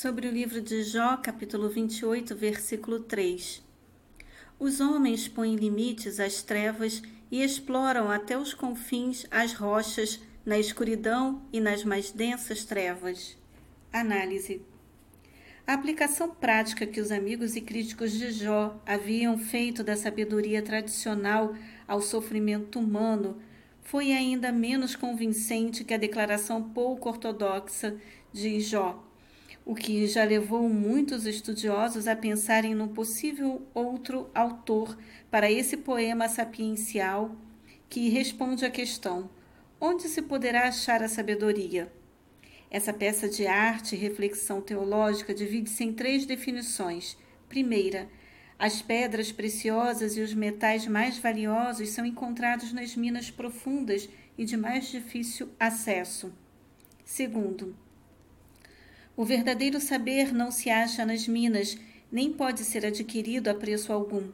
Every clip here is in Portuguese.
sobre o livro de Jó, capítulo 28, versículo 3. Os homens põem limites às trevas e exploram até os confins as rochas na escuridão e nas mais densas trevas. Análise. A aplicação prática que os amigos e críticos de Jó haviam feito da sabedoria tradicional ao sofrimento humano foi ainda menos convincente que a declaração pouco ortodoxa de Jó o que já levou muitos estudiosos a pensarem no possível outro autor para esse poema sapiencial que responde à questão: onde se poderá achar a sabedoria? Essa peça de arte e reflexão teológica divide-se em três definições. Primeira, as pedras preciosas e os metais mais valiosos são encontrados nas minas profundas e de mais difícil acesso. Segundo, o verdadeiro saber não se acha nas minas, nem pode ser adquirido a preço algum.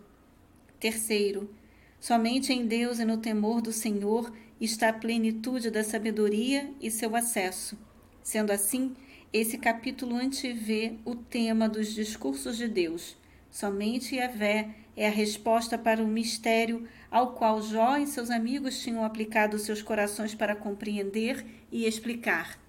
Terceiro, somente em Deus e no temor do Senhor está a plenitude da sabedoria e seu acesso. Sendo assim, esse capítulo antevê o tema dos discursos de Deus. Somente Yahvé é a resposta para o mistério ao qual Jó e seus amigos tinham aplicado seus corações para compreender e explicar.